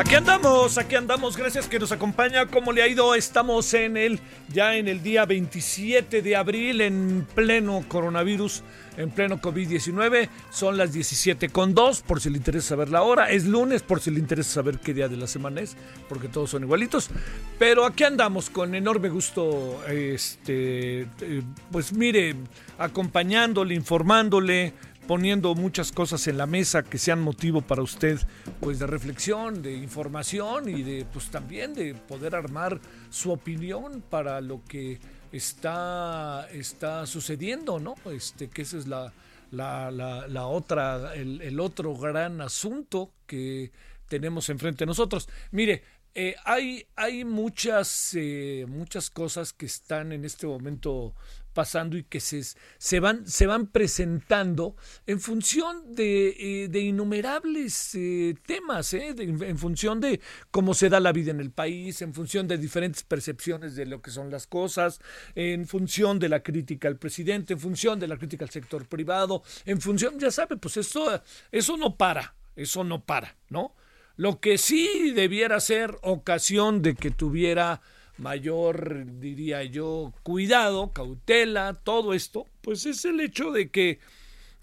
Aquí andamos, aquí andamos, gracias que nos acompaña. ¿Cómo le ha ido? Estamos en el ya en el día 27 de abril en pleno coronavirus, en pleno COVID-19. Son las 17 con 2, por si le interesa saber la hora. Es lunes, por si le interesa saber qué día de la semana es, porque todos son igualitos. Pero aquí andamos con enorme gusto, este, eh, pues mire, acompañándole, informándole poniendo muchas cosas en la mesa que sean motivo para usted pues de reflexión, de información y de pues también de poder armar su opinión para lo que está, está sucediendo, ¿no? Este, que esa es la, la, la, la otra, el, el, otro gran asunto que tenemos enfrente de nosotros. Mire, eh, hay, hay muchas, eh, muchas cosas que están en este momento pasando y que se, se, van, se van presentando en función de, eh, innumerables eh, temas, eh, en función de cómo se da la vida en el país, en función de diferentes percepciones de lo que son las cosas, en función de la crítica al presidente, en función de la crítica al sector privado, en función, ya sabe, pues eso, eso no para, eso no para, ¿no? Lo que sí debiera ser ocasión de que tuviera mayor, diría yo, cuidado, cautela, todo esto, pues es el hecho de que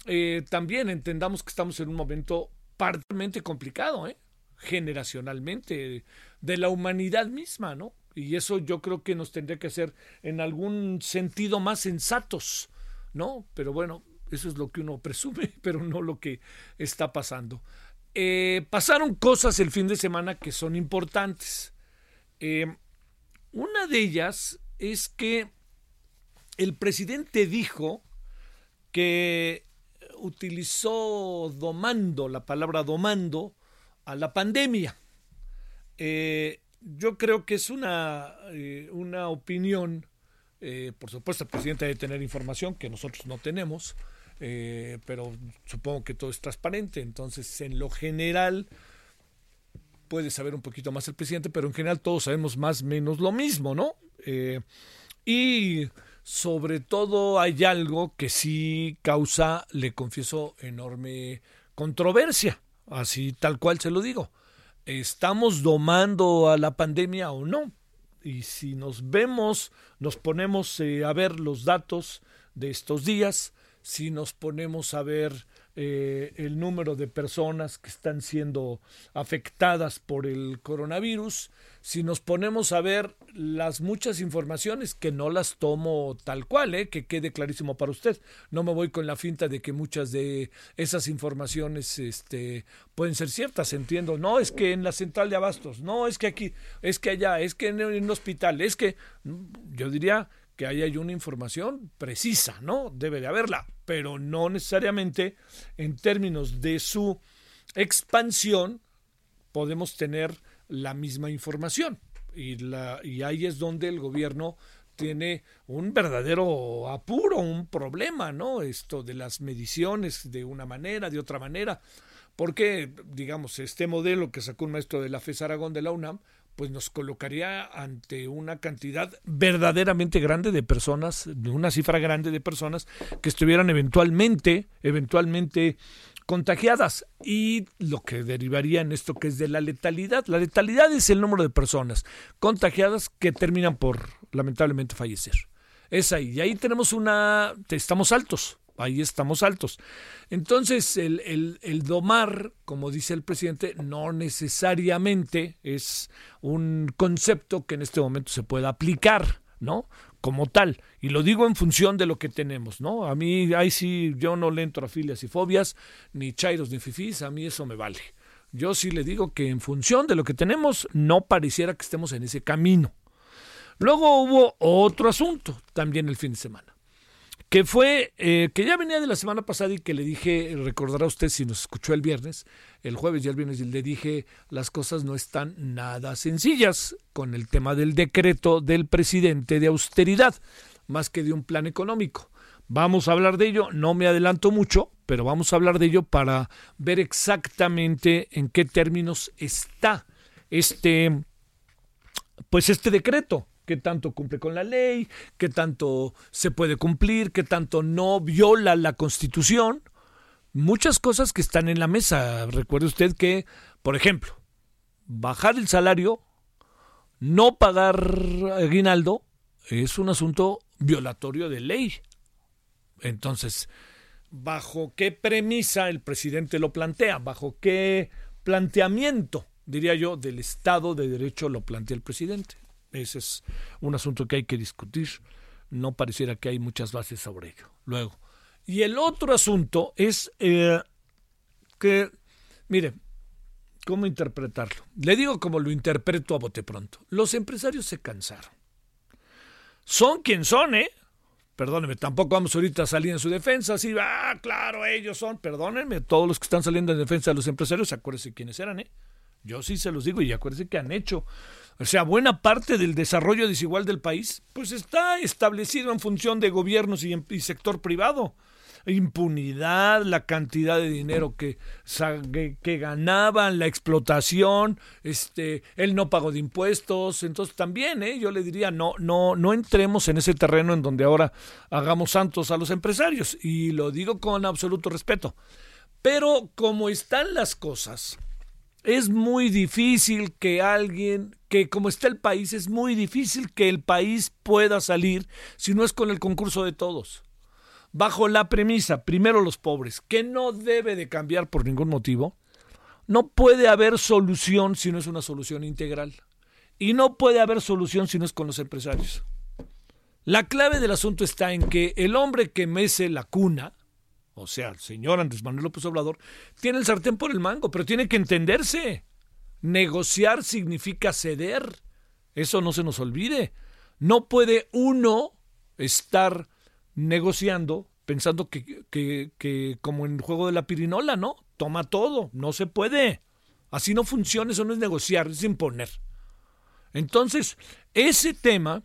eh, también entendamos que estamos en un momento particularmente complicado, ¿eh? generacionalmente, de la humanidad misma, ¿no? Y eso yo creo que nos tendría que hacer en algún sentido más sensatos, ¿no? Pero bueno, eso es lo que uno presume, pero no lo que está pasando. Eh, pasaron cosas el fin de semana que son importantes. Eh, una de ellas es que el presidente dijo que utilizó domando, la palabra domando, a la pandemia. Eh, yo creo que es una, una opinión, por supuesto el presidente debe tener información que nosotros no tenemos, eh, pero supongo que todo es transparente, entonces en lo general puede saber un poquito más el presidente, pero en general todos sabemos más o menos lo mismo, ¿no? Eh, y sobre todo hay algo que sí causa, le confieso, enorme controversia, así tal cual se lo digo. ¿Estamos domando a la pandemia o no? Y si nos vemos, nos ponemos eh, a ver los datos de estos días, si nos ponemos a ver eh, el número de personas que están siendo afectadas por el coronavirus, si nos ponemos a ver las muchas informaciones, que no las tomo tal cual, eh, que quede clarísimo para usted, no me voy con la finta de que muchas de esas informaciones este, pueden ser ciertas, entiendo, no es que en la central de abastos, no es que aquí, es que allá, es que en un hospital, es que yo diría que ahí hay una información precisa, ¿no? Debe de haberla, pero no necesariamente en términos de su expansión podemos tener la misma información. Y, la, y ahí es donde el gobierno tiene un verdadero apuro, un problema, ¿no? Esto de las mediciones de una manera, de otra manera. Porque, digamos, este modelo que sacó un maestro de la FES Aragón de la UNAM, pues nos colocaría ante una cantidad verdaderamente grande de personas, una cifra grande de personas que estuvieran eventualmente, eventualmente contagiadas y lo que derivaría en esto que es de la letalidad. La letalidad es el número de personas contagiadas que terminan por lamentablemente fallecer. Es ahí. Y ahí tenemos una, estamos altos, ahí estamos altos. Entonces, el, el, domar, como dice el presidente, no necesariamente es un concepto que en este momento se pueda aplicar, ¿no? Como tal. Y lo digo en función de lo que tenemos, ¿no? A mí, ahí sí, yo no le entro a filias y fobias, ni chairos ni fifís, a mí eso me vale. yo sí le digo que en función de lo que tenemos, no pareciera que estemos en ese camino. Luego hubo otro asunto también el fin de semana, que fue eh, que ya venía de la semana pasada y que le dije, recordará usted si nos escuchó el viernes, el jueves y el viernes, y le dije, las cosas no están nada sencillas con el tema del decreto del presidente de austeridad, más que de un plan económico. Vamos a hablar de ello, no me adelanto mucho, pero vamos a hablar de ello para ver exactamente en qué términos está este pues este decreto, qué tanto cumple con la ley, qué tanto se puede cumplir, qué tanto no viola la Constitución, muchas cosas que están en la mesa. Recuerde usted que, por ejemplo, bajar el salario, no pagar aguinaldo, es un asunto violatorio de ley. Entonces, ¿bajo qué premisa el presidente lo plantea? ¿Bajo qué planteamiento, diría yo, del Estado de Derecho lo plantea el presidente? Ese es un asunto que hay que discutir. No pareciera que hay muchas bases sobre ello. Luego. Y el otro asunto es eh, que, mire, ¿cómo interpretarlo? Le digo como lo interpreto a bote pronto. Los empresarios se cansaron. Son quien son, ¿eh? perdónenme, tampoco vamos ahorita a salir en su defensa, así, ah, claro, ellos son, perdónenme, todos los que están saliendo en defensa de los empresarios, acuérdense quiénes eran, ¿eh? Yo sí se los digo y acuérdense que han hecho. O sea, buena parte del desarrollo desigual del país, pues está establecido en función de gobiernos y, sector privado impunidad, la cantidad de dinero que, que, ganaban, la explotación, este, el no pago de impuestos. Entonces también, ¿eh? yo le diría, no, no, no entremos en ese terreno en donde ahora hagamos santos a los empresarios. Y lo digo con absoluto respeto. Pero como están las cosas, es muy difícil que alguien, que como está el país, es muy difícil que el país pueda salir si no es con el concurso de todos bajo la premisa, primero los pobres, que no debe de cambiar por ningún motivo, no puede haber solución si no es una solución integral. Y no puede haber solución si no es con los empresarios. La clave del asunto está en que el hombre que mece la cuna, o sea, el señor Andrés Manuel López Obrador, tiene el sartén por el mango, pero tiene que entenderse. Negociar significa ceder. Eso no se nos olvide. No puede uno estar negociando, pensando que, que, que, como en el juego de la pirinola, ¿no? Toma todo, no se puede. Así no funciona, eso no es negociar, es imponer. Entonces, ese tema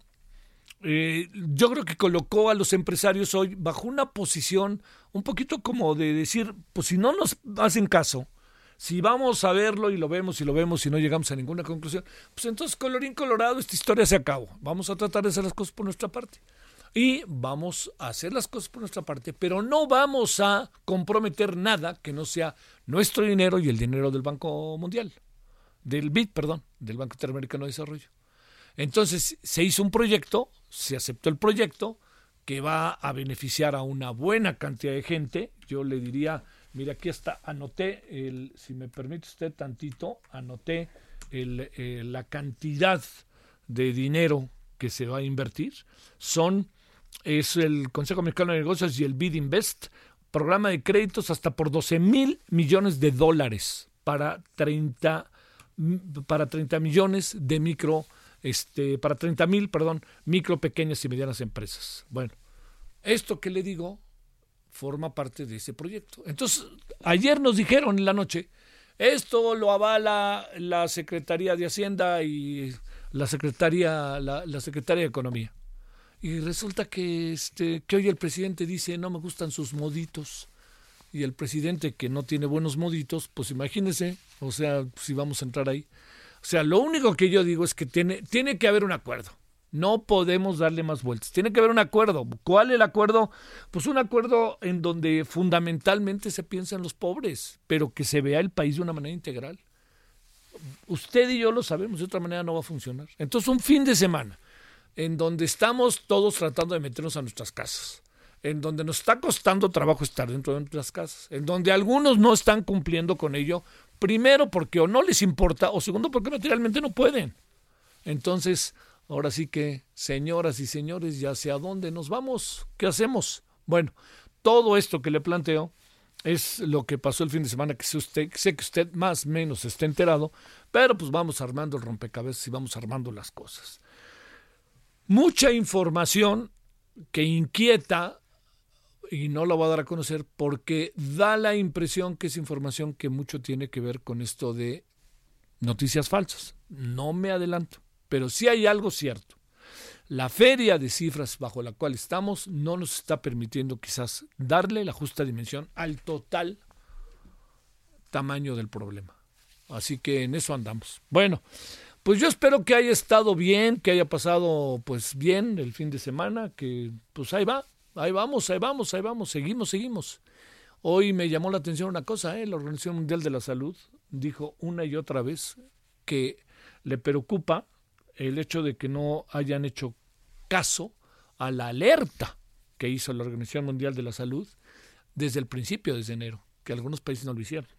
eh, yo creo que colocó a los empresarios hoy bajo una posición un poquito como de decir, pues si no nos hacen caso, si vamos a verlo y lo vemos y lo vemos y no llegamos a ninguna conclusión, pues entonces colorín colorado, esta historia se acabó. Vamos a tratar de hacer las cosas por nuestra parte y vamos a hacer las cosas por nuestra parte, pero no vamos a comprometer nada que no sea nuestro dinero y el dinero del Banco Mundial, del BID, perdón, del Banco Interamericano de Desarrollo. Entonces se hizo un proyecto, se aceptó el proyecto que va a beneficiar a una buena cantidad de gente. Yo le diría, mira, aquí está, anoté, el, si me permite usted tantito, anoté el, eh, la cantidad de dinero que se va a invertir. Son es el Consejo Mexicano de Negocios y el BID Invest, programa de créditos hasta por 12 mil millones de dólares para 30, para 30 millones de micro, este, para 30 mil, perdón, micro, pequeñas y medianas empresas. Bueno, esto que le digo forma parte de ese proyecto. Entonces, ayer nos dijeron en la noche, esto lo avala la Secretaría de Hacienda y la Secretaría, la, Secretaría de Economía. Y resulta que, este, que hoy el presidente dice, no me gustan sus moditos. Y el presidente que no tiene buenos moditos, pues imagínese, o sea, si vamos a entrar ahí. O sea, lo único que yo digo es que tiene, tiene que haber un acuerdo. No podemos darle más vueltas. Tiene que haber un acuerdo. ¿Cuál el acuerdo? Pues un acuerdo en donde fundamentalmente se piensa en los pobres, pero que se vea el país de una manera integral. Usted y yo lo sabemos, de otra manera no va a funcionar. Entonces, un fin de semana en donde estamos todos tratando de meternos a nuestras casas, en donde nos está costando trabajo estar dentro de nuestras casas, en donde algunos no están cumpliendo con ello, primero porque o no les importa, o segundo porque materialmente no pueden. Entonces, ahora sí que, señoras y señores, ya sé dónde nos vamos, ¿qué hacemos? Bueno, todo esto que le planteo Es lo que pasó el fin de semana, que sé, usted, sé que usted más o menos está enterado, pero pues vamos armando el rompecabezas y vamos armando las cosas. Mucha información que inquieta y no la voy a dar a conocer porque da la impresión que es información que mucho tiene que ver con esto de noticias falsas. No me adelanto, pero sí hay algo cierto. La feria de cifras bajo la cual estamos no nos está permitiendo quizás darle la justa dimensión al total tamaño del problema. Así que en eso andamos. Bueno, pues yo espero que haya estado bien, que haya pasado pues bien el fin de semana, que pues ahí va, ahí vamos, ahí vamos, ahí vamos, seguimos, seguimos. Hoy me llamó la atención una cosa, ¿eh? la Organización Mundial de la Salud dijo una y otra vez que le preocupa el hecho de que no hayan hecho caso a la alerta que hizo la Organización Mundial de la Salud desde el principio, desde enero, que algunos países no lo hicieron.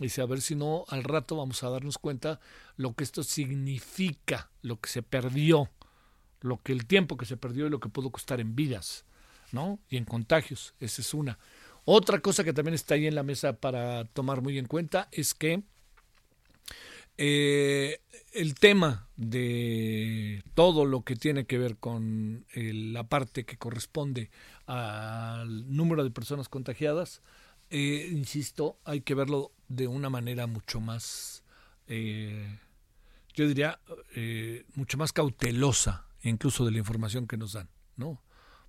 Dice, a ver si no, al rato vamos a darnos cuenta lo que esto significa, lo que se perdió, lo que el tiempo que se perdió y lo que pudo costar en vidas, ¿no? Y en contagios, esa es una. Otra cosa que también está ahí en la mesa para tomar muy en cuenta es que eh, el tema de todo lo que tiene que ver con la parte que corresponde al número de personas contagiadas, eh, insisto, hay que verlo de una manera mucho más, eh, yo diría, mucho más cautelosa, incluso de la información que nos dan, ¿no?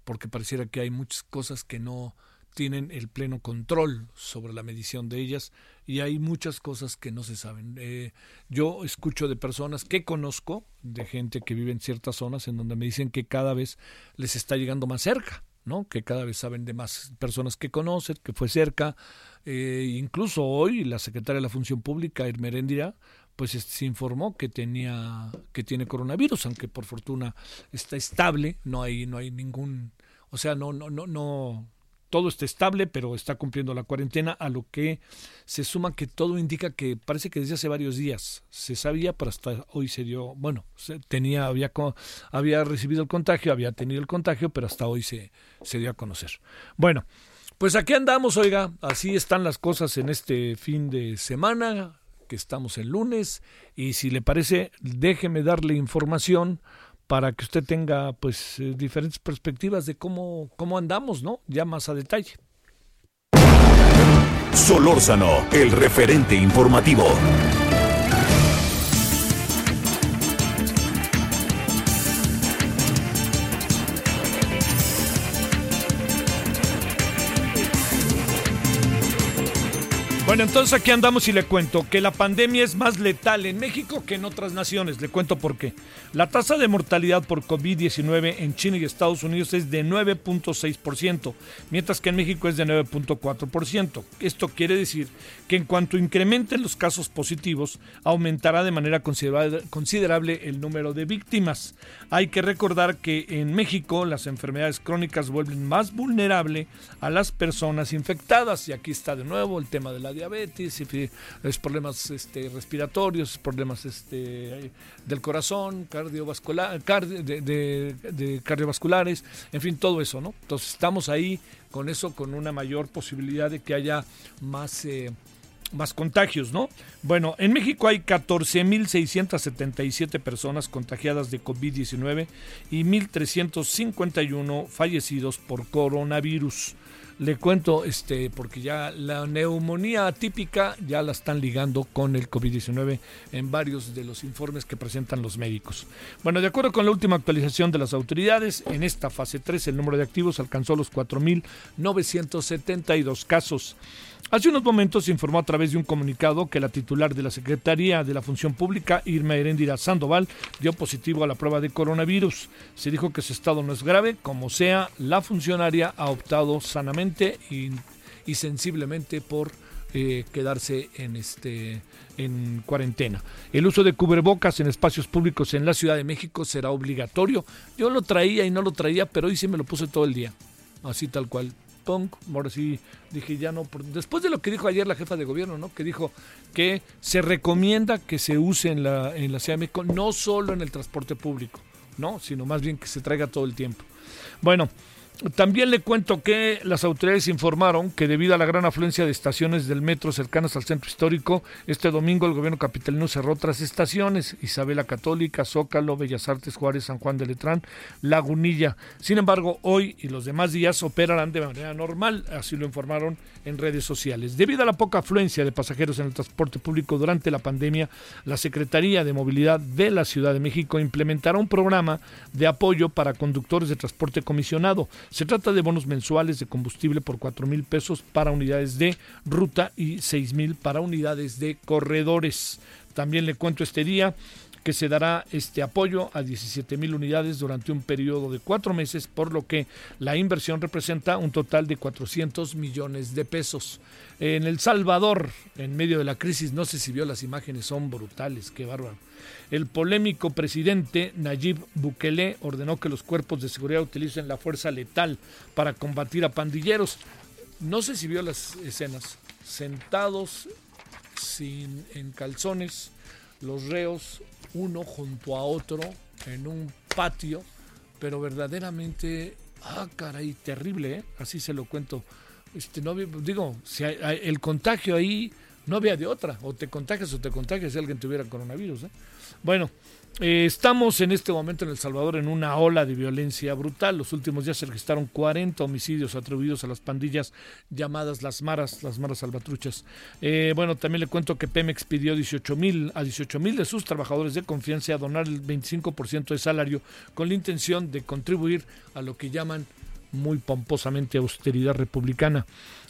Porque pareciera que hay muchas cosas que no tienen el pleno control sobre la medición de ellas y hay muchas cosas que no se saben. Eh, yo escucho de personas que conozco, de gente que vive en ciertas zonas, en donde me dicen que cada vez les está llegando más cerca. ¿no? que cada vez saben de más personas que conocen, que fue cerca. Eh, incluso hoy la secretaria de la Función Pública, Hermeréndira, pues se informó que tenía que tiene coronavirus, aunque por fortuna está estable, no hay no hay ningún, o sea, no no no no todo está estable, pero está cumpliendo la cuarentena, a lo que se suma que todo indica que parece que desde hace varios días se sabía, pero hasta hoy se dio, bueno, se tenía, había, había recibido el contagio, había tenido el contagio, pero hasta hoy se, se dio a conocer. Bueno, pues aquí andamos, oiga, así están las cosas en este fin de semana, que estamos el lunes, y si le parece, déjeme darle información para que usted tenga pues eh, diferentes perspectivas de cómo, cómo andamos, ¿no? Ya más a detalle. Solórzano, el referente informativo. Bueno, entonces aquí andamos y le cuento que la pandemia es más letal en México que en otras naciones. Le cuento por qué. La tasa de mortalidad por COVID-19 en China y Estados Unidos es de 9.6%, mientras que en México es de 9.4%. Esto quiere decir que en cuanto incrementen los casos positivos, aumentará de manera considerable el número de víctimas. Hay que recordar que en México las enfermedades crónicas vuelven más vulnerable a las personas infectadas. Y aquí está de nuevo el tema de la diabetes, es problemas este, respiratorios, problemas este, del corazón, cardiovascular, de, cardiovasculares, en fin, todo eso, ¿no? Entonces estamos ahí con eso, con una mayor posibilidad de que haya más... Eh, más contagios, ¿no? Bueno, en México hay 14.677 personas contagiadas de COVID-19 y 1.351 fallecidos por coronavirus. Le cuento, este, porque ya la neumonía atípica ya la están ligando con el COVID-19 en varios de los informes que presentan los médicos. Bueno, de acuerdo con la última actualización de las autoridades, en esta fase 3 el número de activos alcanzó los 4.972 casos. Hace unos momentos se informó a través de un comunicado que la titular de la Secretaría de la Función Pública, Irma Heréndira Sandoval, dio positivo a la prueba de coronavirus. Se dijo que su estado no es grave, como sea, la funcionaria ha optado sanamente y, sensiblemente por eh, quedarse en este en cuarentena. El uso de cubrebocas en espacios públicos en la Ciudad de México será obligatorio. Yo lo traía y no lo traía, pero hoy sí me lo puse todo el día. Así tal cual punk, sí dije ya no, después de lo que dijo ayer la jefa de gobierno, ¿no? Que dijo que se recomienda que se use en la, en la Ciudad de no solo en el transporte público, ¿no? Sino más bien que se traiga todo el tiempo. Bueno, también le cuento que las autoridades informaron que debido a la gran afluencia de estaciones del metro cercanas al centro histórico, este domingo el gobierno capitalino cerró otras estaciones, Isabela Católica, Zócalo, Bellas Artes, Juárez, San Juan de Letrán, Lagunilla. Sin embargo, hoy y los demás días operarán de manera normal, así lo informaron en redes sociales. Debido a la poca afluencia de pasajeros en el transporte público durante la pandemia, la Secretaría de Movilidad de la Ciudad de México implementará un programa de apoyo para conductores de transporte comisionado se trata de bonos mensuales de combustible por 4 mil pesos para unidades de ruta y 6 mil para unidades de corredores. También le cuento este día que se dará este apoyo a 17 mil unidades durante un periodo de cuatro meses, por lo que la inversión representa un total de 400 millones de pesos. En El Salvador, en medio de la crisis, no sé si vio las imágenes, son brutales, qué bárbaro. El polémico presidente Nayib Bukele ordenó que los cuerpos de seguridad utilicen la fuerza letal para combatir a pandilleros. No sé si vio las escenas. Sentados sin, en calzones, los reos uno junto a otro en un patio, pero verdaderamente, ah, caray, terrible, ¿eh? así se lo cuento. Este, no, digo, si el contagio ahí no había de otra, o te contagias o te contagias si alguien tuviera coronavirus. ¿eh? Bueno, eh, estamos en este momento en El Salvador en una ola de violencia brutal. Los últimos días se registraron 40 homicidios atribuidos a las pandillas llamadas las maras, las maras salvatruchas. Eh, bueno, también le cuento que Pemex pidió 18 mil a 18 mil de sus trabajadores de confianza a donar el 25% de salario con la intención de contribuir a lo que llaman muy pomposamente austeridad republicana.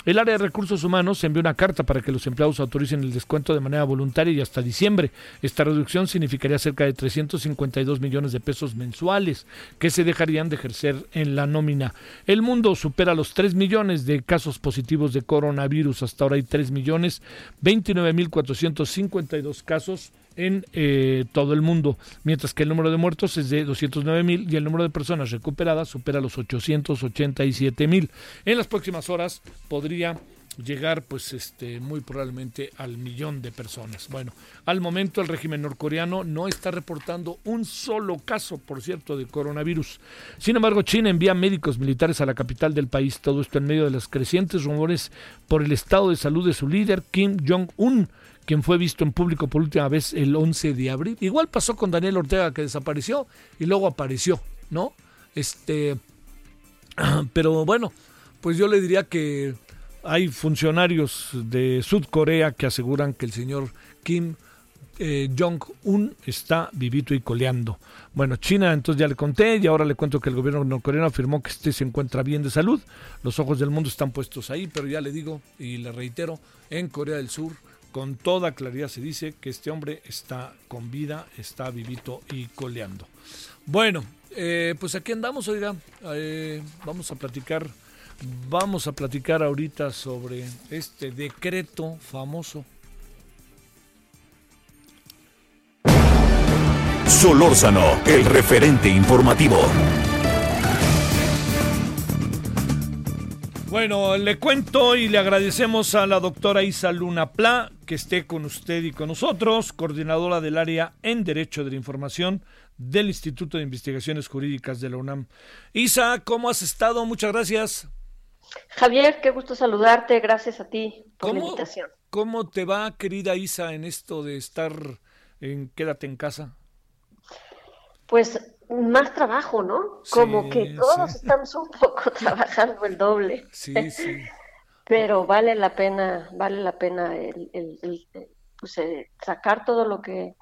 El área de recursos humanos envió una carta para que los empleados autoricen el descuento de manera voluntaria y hasta diciembre. Esta reducción significaría cerca de 352 millones de pesos mensuales que se dejarían de ejercer en la nómina. El mundo supera los 3 millones de casos positivos de coronavirus. Hasta ahora hay 3 millones 29.452 casos en eh, todo el mundo, mientras que el número de muertos es de 209 mil y el número de personas recuperadas supera los 887 mil. En las próximas horas podría llegar pues este muy probablemente al millón de personas. Bueno, al momento el régimen norcoreano no está reportando un solo caso, por cierto, de coronavirus. Sin embargo, China envía médicos militares a la capital del país, todo esto en medio de los crecientes rumores por el estado de salud de su líder Kim Jong-un quien fue visto en público por última vez el 11 de abril. Igual pasó con Daniel Ortega que desapareció y luego apareció, ¿no? Este, pero bueno, pues yo le diría que hay funcionarios de Sudcorea que aseguran que el señor Kim eh, Jong-un está vivito y coleando. Bueno, China, entonces ya le conté y ahora le cuento que el gobierno norcoreano afirmó que este se encuentra bien de salud. Los ojos del mundo están puestos ahí, pero ya le digo y le reitero, en Corea del Sur con toda claridad se dice que este hombre está con vida, está vivito y coleando. Bueno, eh, pues aquí andamos, oiga, eh, vamos a platicar, vamos a platicar ahorita sobre este decreto famoso. Solórzano, el referente informativo. Bueno, le cuento y le agradecemos a la doctora Isa Luna Pla que esté con usted y con nosotros, coordinadora del área en Derecho de la Información del Instituto de Investigaciones Jurídicas de la UNAM. Isa, ¿cómo has estado? Muchas gracias. Javier, qué gusto saludarte. Gracias a ti por la invitación. ¿Cómo te va, querida Isa, en esto de estar en Quédate en casa? Pues más trabajo, ¿no? Como que todos estamos un poco trabajando el doble. Sí, sí. Pero vale la pena, vale la pena el, el, pues, eh, sacar todo lo que,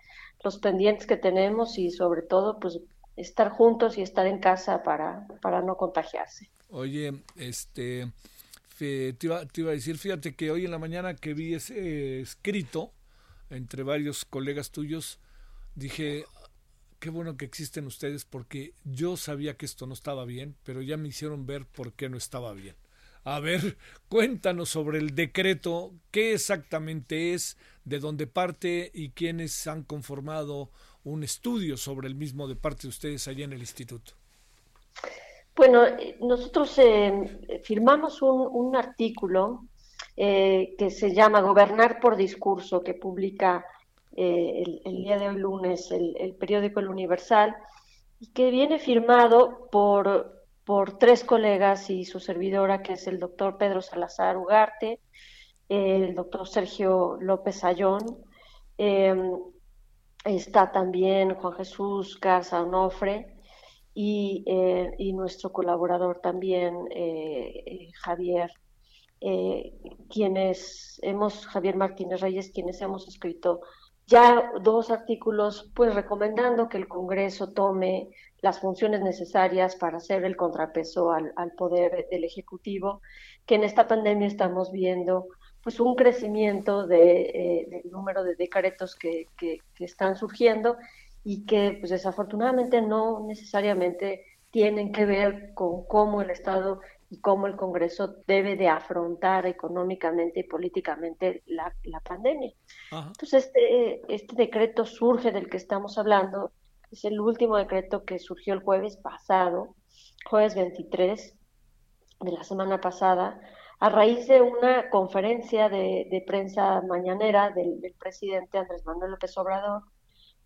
los pendientes que tenemos y sobre todo, pues estar juntos y estar en casa para, para no contagiarse. Oye, este, te iba, te iba a decir, fíjate que hoy en la mañana que vi ese escrito entre varios colegas tuyos, dije, qué bueno que existen ustedes porque yo sabía que esto no estaba bien, pero ya me hicieron ver por qué no estaba bien. A ver, cuéntanos sobre el decreto, qué exactamente es, de dónde parte y quiénes han conformado un estudio sobre el mismo de parte de ustedes allá en el instituto. Bueno, eh, nosotros eh, firmamos un, artículo eh, que se llama Gobernar por Discurso, que publica eh, el, día de hoy lunes el, periódico El Universal, y que viene firmado por, por tres colegas y su servidora, que es el doctor Pedro Salazar Ugarte, el doctor Sergio López Ayón, em, está también Juan Jesús Garza Onofre y, eh, y nuestro colaborador también, eh, Javier, quienes hemos, Javier Martínez Reyes, quienes hemos escrito ya dos artículos, pues recomendando que el Congreso tome las funciones necesarias para hacer el contrapeso al, poder del Ejecutivo, que en esta pandemia estamos viendo pues un crecimiento de, eh, del número de decretos que, que, están surgiendo y que pues desafortunadamente no necesariamente tienen que ver con cómo el Estado y cómo el Congreso debe de afrontar económicamente y políticamente la, la pandemia. Entonces, este, este decreto surge del que estamos hablando, es el último decreto que surgió el jueves pasado, jueves 23 de la semana pasada, a raíz de una conferencia de, prensa mañanera del, del, presidente Andrés Manuel López Obrador,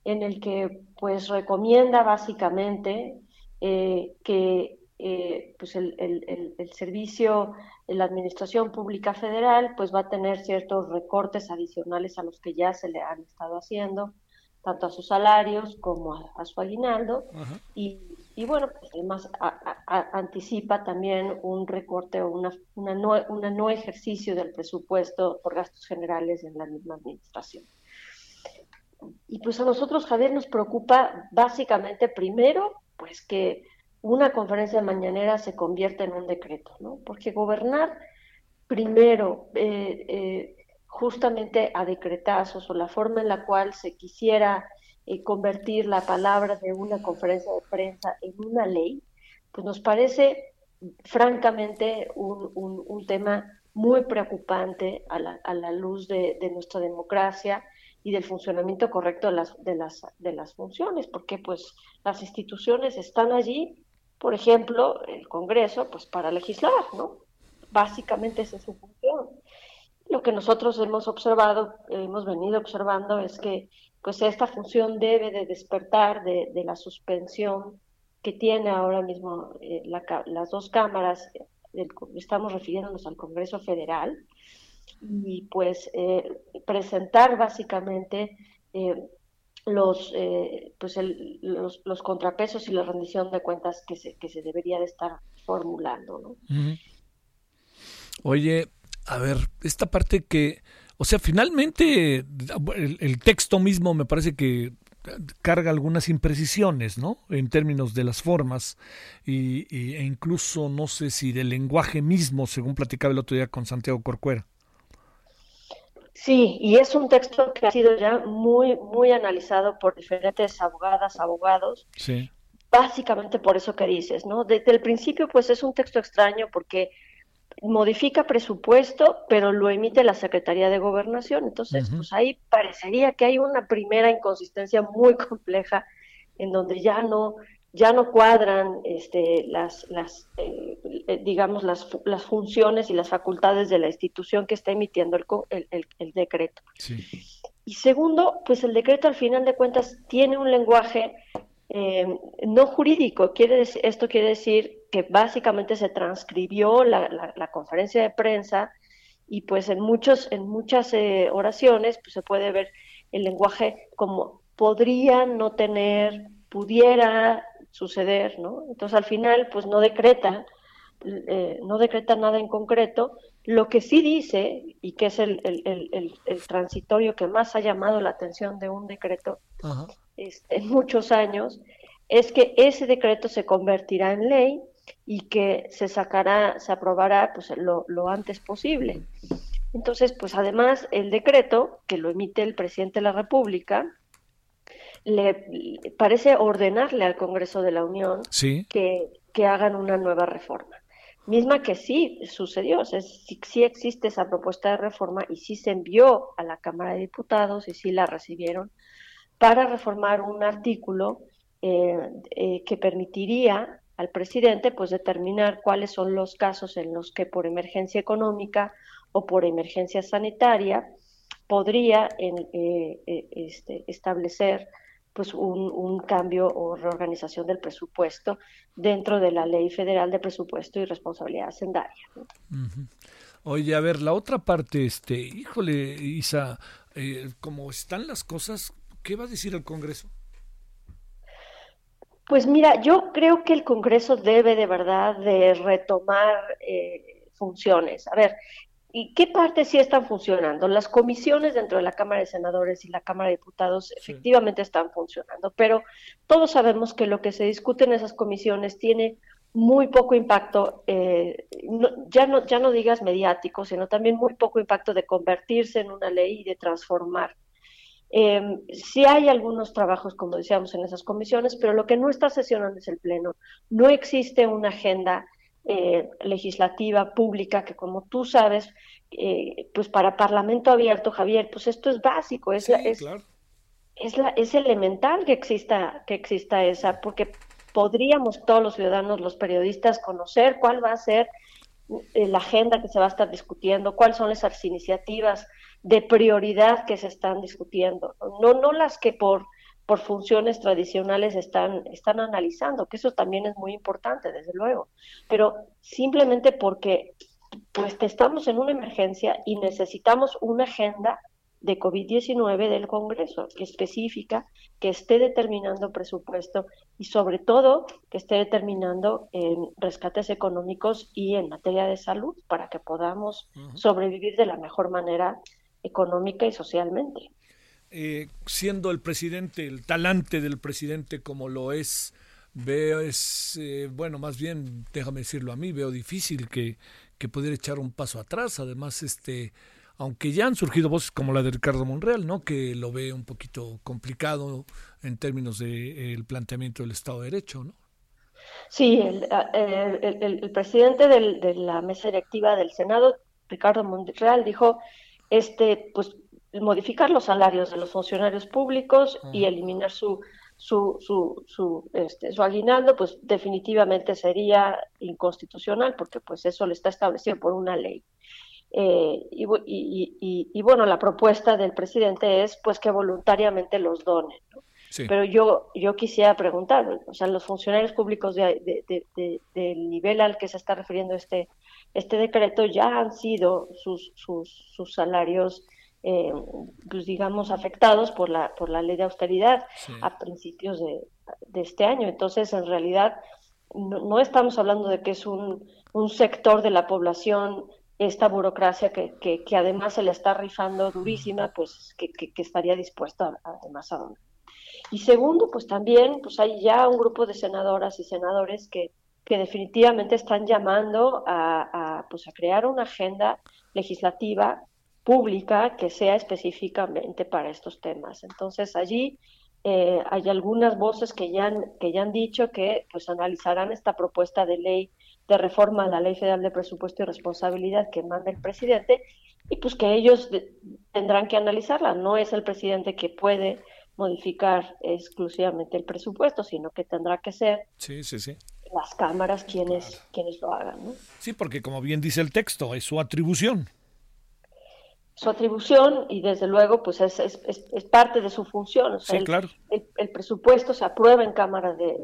en el que pues recomienda básicamente eh, que eh, pues el, el, el, servicio, la administración pública federal, pues va a tener ciertos recortes adicionales a los que ya se le han estado haciendo, tanto a sus salarios como a, su aguinaldo. Y, y, bueno, pues además anticipa también un recorte o una, una, no, una no ejercicio del presupuesto por gastos generales en la misma administración. Y pues a nosotros, Javier, nos preocupa básicamente primero, pues que una conferencia mañanera se convierte en un decreto, ¿no? Porque gobernar primero eh, eh, justamente a decretazos o la forma en la cual se quisiera eh, convertir la palabra de una conferencia de prensa en una ley, pues nos parece francamente un, tema muy preocupante a la, luz de, nuestra democracia y del funcionamiento correcto de las, de las, de las funciones, porque pues las instituciones están allí por ejemplo, el Congreso, pues para legislar, ¿no? Básicamente esa es su función. Lo que nosotros hemos observado, hemos venido observando es que pues esta función debe de despertar de, la suspensión que tiene ahora mismo eh, las dos cámaras, estamos refiriéndonos al Congreso Federal, y pues eh, presentar básicamente eh, los, eh, pues los, los, contrapesos y la rendición de cuentas que se, que se debería de estar formulando. ¿no? Oye, a ver, esta parte que, o sea, finalmente el, el, texto mismo me parece que carga algunas imprecisiones, ¿no? En términos de las formas y, y, e incluso no sé si del lenguaje mismo, según platicaba el otro día con Santiago Corcuera. Sí, y es un texto que ha sido ya muy, muy analizado por diferentes abogadas, abogados. Sí. Básicamente por eso que dices, ¿no? Desde el principio, pues es un texto extraño porque modifica presupuesto, pero lo emite la Secretaría de Gobernación. Entonces, pues ahí parecería que hay una primera inconsistencia muy compleja en donde ya no ya no cuadran este, las, las eh, eh, digamos, las, las, funciones y las facultades de la institución que está emitiendo el, el, el, decreto. Y segundo, pues el decreto al final de cuentas tiene un lenguaje eh, no jurídico. Quiere esto quiere decir que básicamente se transcribió la, la, conferencia de prensa y pues en, muchos, en muchas oraciones pues se puede ver el lenguaje como podría no tener, pudiera suceder, ¿no? Entonces al final, pues no decreta, eh, no decreta nada en concreto. Lo que sí dice, y que es el, transitorio que más ha llamado la atención de un decreto en muchos años, es que ese decreto se convertirá en ley y que se sacará, se aprobará pues, lo, lo antes posible. Entonces, pues además el decreto, que lo emite el presidente de la República, le parece ordenarle al Congreso de la Unión que, que, hagan una nueva reforma. Misma que sí sucedió, o sea, sí, existe esa propuesta de reforma y sí se envió a la Cámara de Diputados y sí la recibieron para reformar un artículo eh, eh, que permitiría al presidente pues determinar cuáles son los casos en los que por emergencia económica o por emergencia sanitaria podría en, eh, este, establecer pues un, cambio o reorganización del presupuesto dentro de la Ley Federal de Presupuesto y Responsabilidad Hacendaria. Oye, a ver, la otra parte, este, híjole, Isa, eh, como están las cosas, ¿qué va a decir el Congreso? Pues mira, yo creo que el Congreso debe de verdad de retomar eh, funciones. A ver, ¿y qué partes sí están funcionando? Las comisiones dentro de la Cámara de Senadores y la Cámara de Diputados efectivamente están funcionando, pero todos sabemos que lo que se discute en esas comisiones tiene muy poco impacto, eh, ya, no, ya no digas mediático, sino también muy poco impacto de convertirse en una ley y de transformar eh, sí hay algunos trabajos, como decíamos, en esas comisiones, pero lo que no está sesionando es el Pleno. No existe una agenda eh, legislativa pública que, como tú sabes, eh, pues para Parlamento abierto, Javier, pues esto es básico, es, es, es, la, es elemental que exista, que exista esa, porque podríamos todos los ciudadanos, los periodistas, conocer cuál va a ser eh, la agenda que se va a estar discutiendo, cuáles son esas iniciativas de prioridad que se están discutiendo, no, no las que por, por funciones tradicionales están, están analizando, que eso también es muy importante, desde luego, pero simplemente porque pues estamos en una emergencia y necesitamos una agenda de COVID-19 del Congreso, específica, que esté determinando presupuesto y sobre todo que esté determinando en rescates económicos y en materia de salud para que podamos sobrevivir de la mejor manera económica y socialmente. Eh, siendo el presidente, el talante del presidente como lo es, veo es, eh, bueno, más bien, déjame decirlo a mí, veo difícil que, que poder echar un paso atrás. Además, este, aunque ya han surgido voces como la de Ricardo Monreal, ¿no? que lo ve un poquito complicado en términos del de, planteamiento del Estado de Derecho, ¿no? Sí, el, el, presidente de la mesa directiva del Senado, Ricardo Monreal, dijo este, pues, modificar los salarios de los funcionarios públicos y eliminar su, su, su, su, este, su aguinaldo, pues definitivamente sería inconstitucional porque pues eso le está establecido por una ley. Eh, y, y, y, bueno, la propuesta del presidente es pues que voluntariamente los donen. Pero yo, yo quisiera preguntar, o sea, los funcionarios públicos de, del nivel al que se está refiriendo este, este decreto ya han sido sus, sus, sus salarios, eh, pues digamos, afectados por la, por la ley de austeridad a principios de, de, este año. Entonces, en realidad, no, estamos hablando de que es un, un sector de la población esta burocracia que, que, además se le está rifando durísima, pues que, que estaría dispuesta además a donar. Y segundo, pues también pues hay ya un grupo de senadoras y senadores que, que definitivamente están llamando a, pues a crear una agenda legislativa pública que sea específicamente para estos temas. Entonces allí eh, hay algunas voces que ya han, que ya han dicho que pues analizarán esta propuesta de ley de reforma a la Ley Federal de Presupuesto y Responsabilidad que manda el presidente y pues que ellos tendrán que analizarla. No es el presidente que puede modificar exclusivamente el presupuesto, sino que tendrá que ser las cámaras quienes, quienes lo hagan. Sí, porque como bien dice el texto, es su atribución. Su atribución y desde luego pues es, es, es, parte de su función. sí, claro. El, presupuesto se aprueba en, cámaras de,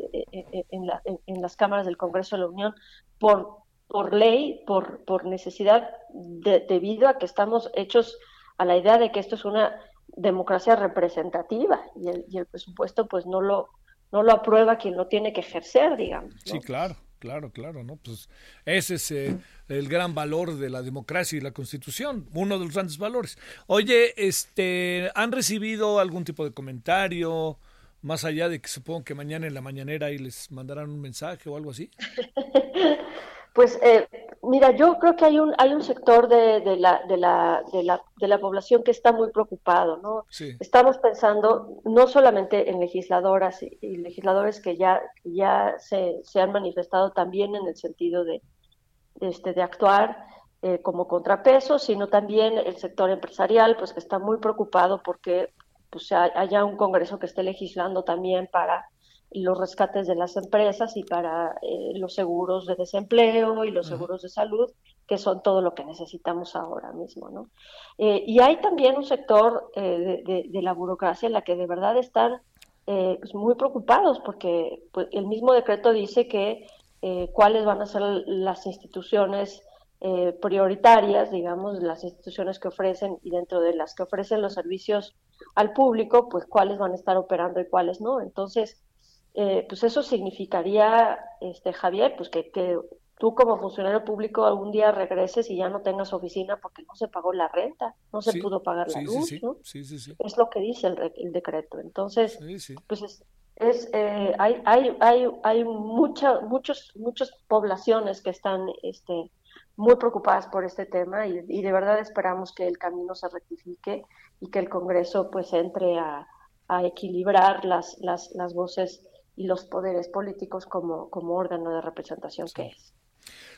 en, la, en, las cámaras del Congreso de la Unión por, por ley, por, por necesidad, debido a que estamos hechos a la idea de que esto es una democracia representativa y el, y el presupuesto pues no lo, no lo aprueba quien lo tiene que ejercer, digamos. Sí, claro, claro, claro, ¿no? Pues ese es eh, el gran valor de la democracia y la constitución, uno de los grandes valores. Oye, este, ¿han recibido algún tipo de comentario? Más allá de que supongo que mañana en la mañanera ahí les mandarán un mensaje o algo así. Pues eh, mira, yo creo que hay un hay un sector de, de, la, de, la, de, la, de la población que está muy preocupado, ¿no? Estamos pensando no solamente en legisladoras y, legisladores que ya ya se, se, han manifestado también en el sentido de este de actuar eh, como contrapeso, sino también el sector empresarial, pues que está muy preocupado porque pues haya un Congreso que esté legislando también para los rescates de las empresas y para eh, los seguros de desempleo y los seguros de salud, que son todo lo que necesitamos ahora mismo. ¿no? Eh, y hay también un sector eh, de, la burocracia en la que de verdad están eh, pues muy preocupados porque pues, el mismo decreto dice que eh, cuáles van a ser las instituciones eh, prioritarias, digamos, las instituciones que ofrecen y dentro de las que ofrecen los servicios al público, pues cuáles van a estar operando y cuáles no. Entonces, pues eso significaría, este, Javier, pues que, que tú como funcionario público algún día regreses y ya no tengas oficina porque no se pagó la renta, no se pudo pagar la luz, ¿no? Es lo que dice el, decreto. Entonces, pues es, es eh, hay, hay, hay, hay mucha, muchos, muchas poblaciones que están este, muy preocupadas por este tema y, y, de verdad esperamos que el camino se rectifique y que el Congreso pues entre a, a equilibrar las, las, las voces y los poderes políticos como, como órgano de representación que es.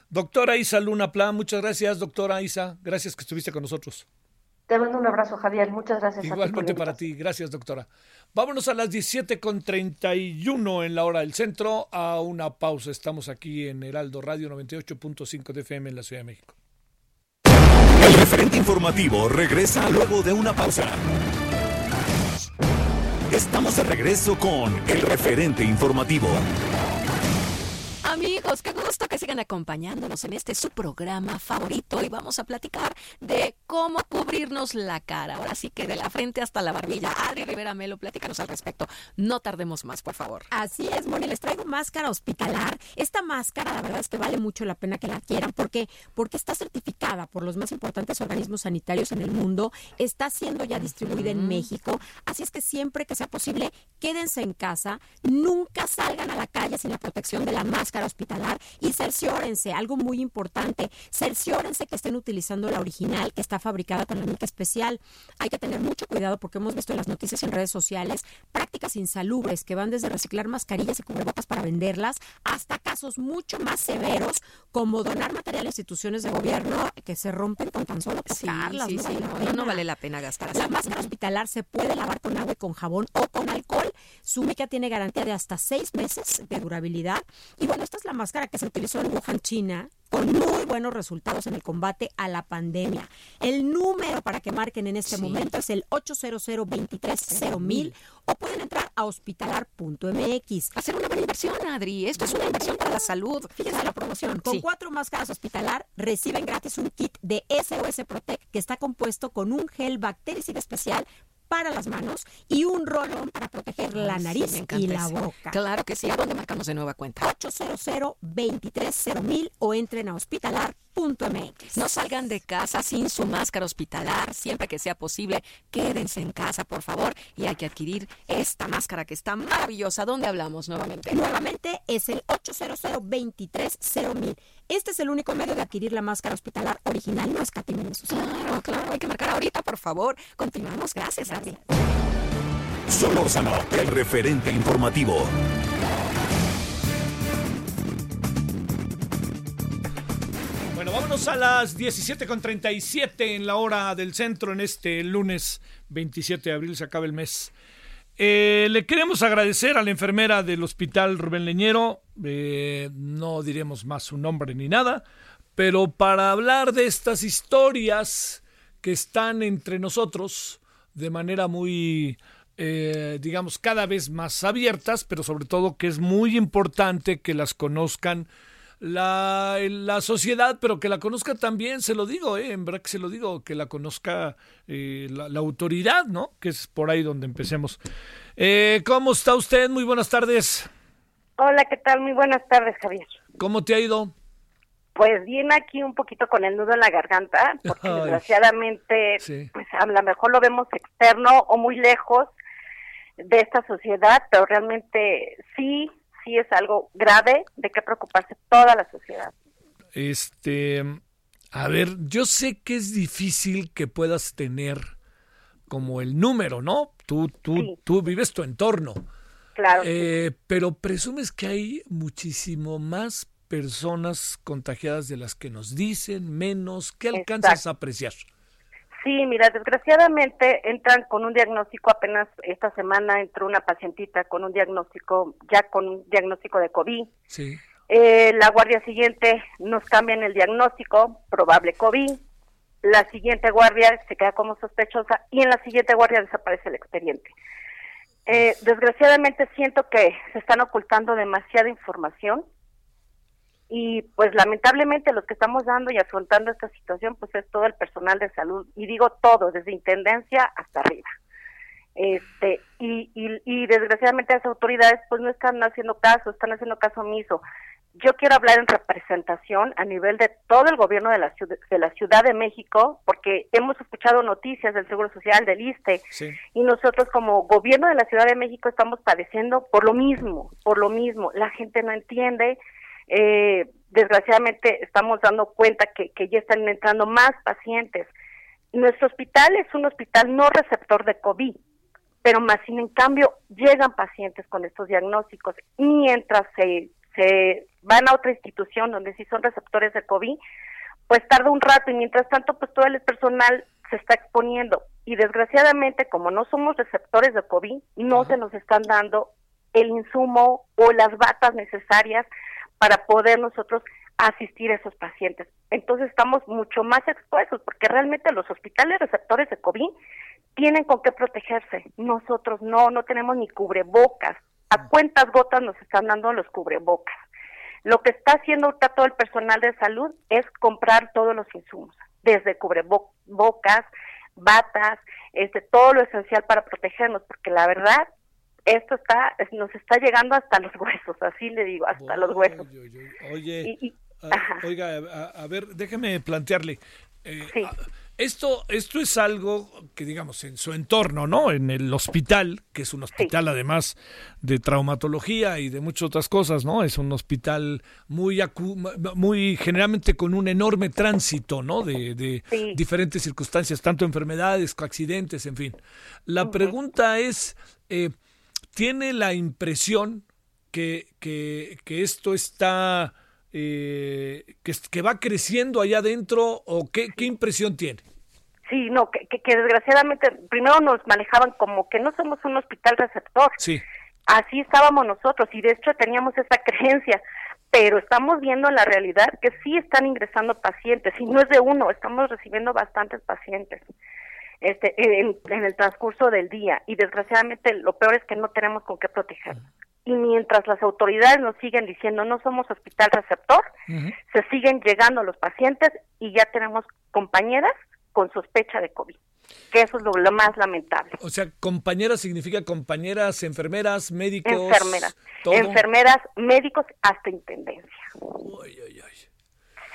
Doctora Isa Luna Plan, muchas gracias, doctora Isa. Gracias que estuviste con nosotros. Te mando un abrazo, Javier. Muchas gracias. Igualmente para ti. Gracias, doctora. Vámonos a las 17.31 en la hora del centro a una pausa. Estamos aquí en Heraldo Radio 98.5 de FM en la Ciudad de México. El referente informativo regresa luego de una pausa. Estamos de regreso con el referente informativo. Amigos, qué gusto que sigan acompañándonos en este su programa favorito y vamos a platicar de cómo cubrirnos la cara. Ahora sí que de la frente hasta la barbilla. Adri Rivera Melo, platícanos al respecto. No tardemos más, por favor. Así es, Moni, les traigo máscara hospitalar. Esta máscara, la verdad es que vale mucho la pena que la quieran porque porque está certificada por los más importantes organismos sanitarios en el mundo, está siendo ya distribuida en México, así es que siempre que sea posible, quédense en casa, nunca salgan a la calle sin la protección de la máscara hospitalar y cerciórense, algo muy importante, cerciórense que estén utilizando la original que está fabricada con la mica especial. Hay que tener mucho cuidado porque hemos visto en las noticias en redes sociales prácticas insalubres que van desde reciclar mascarillas y cubrebocas para venderlas hasta casos mucho más severos como donar material a instituciones de gobierno que se rompen con tan solo tocarlas. Sí, sí, no, no, vale la pena gastar La máscara hospitalar se puede lavar con agua y con jabón o con alcohol. Su mica tiene garantía de hasta seis meses de durabilidad. Y bueno, esta es la máscara que se utilizó en Wuhan, China, con muy buenos resultados en el combate a la pandemia. El número para que marquen en este momento es el 800 230 o pueden entrar a hospitalar.mx. Hacer una buena inversión, Adri. Esto es una inversión para la salud. Fíjense la promoción. Con cuatro máscaras hospitalar reciben gratis un kit de SOS Protect que está compuesto con un gel bactericida especial para las manos y un rolón para proteger la nariz y la boca. Claro que sí. ¿A dónde marcamos de nueva cuenta? 800 230 o entren a No salgan de casa sin su máscara hospitalar. Siempre que sea posible, quédense en casa, por favor. Y hay que adquirir esta máscara que está maravillosa. ¿Dónde hablamos nuevamente? Nuevamente es el 800 230 este es el único medio de adquirir la máscara hospitalar original, no escatimemos. Claro, claro, hay que marcar ahorita, por favor. Continuamos, gracias, Adri. Solórzano, el referente informativo. A las 17.37 en la hora del centro en este lunes 27 de abril, se acaba el mes. Eh, le queremos agradecer a la enfermera del hospital Rubén Leñero, eh, no diremos más su nombre ni nada, pero para hablar de estas historias que están entre nosotros de manera muy, eh, digamos, cada vez más abiertas, pero sobre todo que es muy importante que las conozcan la, la sociedad, pero que la conozca también, se lo digo, eh, en verdad que se lo digo, que la conozca eh, la, autoridad, ¿no? Que es por ahí donde empecemos. Eh, ¿Cómo está usted? Muy buenas tardes. Hola, ¿qué tal? Muy buenas tardes, Javier. ¿Cómo te ha ido? Pues bien aquí un poquito con el nudo en la garganta, porque desgraciadamente, pues a lo mejor lo vemos externo o muy lejos de esta sociedad, pero realmente sí sí es algo grave de que preocuparse toda la sociedad. Este, a ver, yo sé que es difícil que puedas tener como el número, ¿no? Tú, tú, tú vives tu entorno. Claro. Eh, pero presumes que hay muchísimo más personas contagiadas de las que nos dicen, menos. ¿Qué alcanzas a apreciar? Sí, mira, desgraciadamente entran con un diagnóstico, apenas esta semana entró una pacientita con un diagnóstico, ya con un diagnóstico de COVID. Sí. Eh, la guardia siguiente nos cambian el diagnóstico, probable COVID. La siguiente guardia se queda como sospechosa y en la siguiente guardia desaparece el expediente. Eh, desgraciadamente siento que se están ocultando demasiada información y pues lamentablemente los que estamos dando y afrontando esta situación pues es todo el personal de salud y digo todo desde intendencia hasta arriba. Este y, y, y desgraciadamente las autoridades pues no están haciendo caso están haciendo caso omiso. Yo quiero hablar en representación a nivel de todo el gobierno de la ciudad de, la ciudad de México, porque hemos escuchado noticias del Seguro Social, del ISTE, y nosotros como gobierno de la Ciudad de México estamos padeciendo por lo mismo, por lo mismo. La gente no entiende, eh, desgraciadamente estamos dando cuenta que, que ya están entrando más pacientes. Nuestro hospital es un hospital no receptor de COVID, pero más sin en cambio llegan pacientes con estos diagnósticos. Mientras se se van a otra institución donde sí son receptores de COVID, pues tarda un rato y mientras tanto pues todo el personal se está exponiendo. Y desgraciadamente como no somos receptores de COVID, no se nos están dando el insumo o las batas necesarias para poder nosotros asistir a esos pacientes. Entonces estamos mucho más expuestos porque realmente los hospitales receptores de COVID tienen con qué protegerse. Nosotros no, no tenemos ni cubrebocas, a cuentas gotas nos están dando los cubrebocas. Lo que está haciendo ahorita todo el personal de salud es comprar todos los insumos, desde cubrebocas, batas, este, todo lo esencial para protegernos, porque la verdad esto está nos está llegando hasta los huesos, así le digo, hasta los huesos. Oye, oiga, a, ver, déjeme plantearle. Eh, sí. Esto, esto es algo que, digamos, en su entorno, ¿no? En el hospital, que es un hospital además de traumatología y de muchas otras cosas, ¿no? Es un hospital muy, muy generalmente con un enorme tránsito, ¿no? De, diferentes circunstancias, tanto enfermedades, accidentes, en fin. La pregunta es, eh, ¿tiene la impresión que, que, que esto está eh, que, va creciendo allá adentro o qué, qué impresión tiene? Sí, no, que, que, desgraciadamente primero nos manejaban como que no somos un hospital receptor. Sí. Así estábamos nosotros y de hecho teníamos esa creencia, pero estamos viendo en la realidad que sí están ingresando pacientes y no es de uno, estamos recibiendo bastantes pacientes este en, en el transcurso del día y desgraciadamente lo peor es que no tenemos con qué proteger y mientras las autoridades nos siguen diciendo no somos hospital receptor, se siguen llegando los pacientes y ya tenemos compañeras con sospecha de COVID, que eso es lo, más lamentable. O sea, compañeras significa compañeras, enfermeras, médicos. Enfermeras, enfermeras, médicos, hasta intendencia.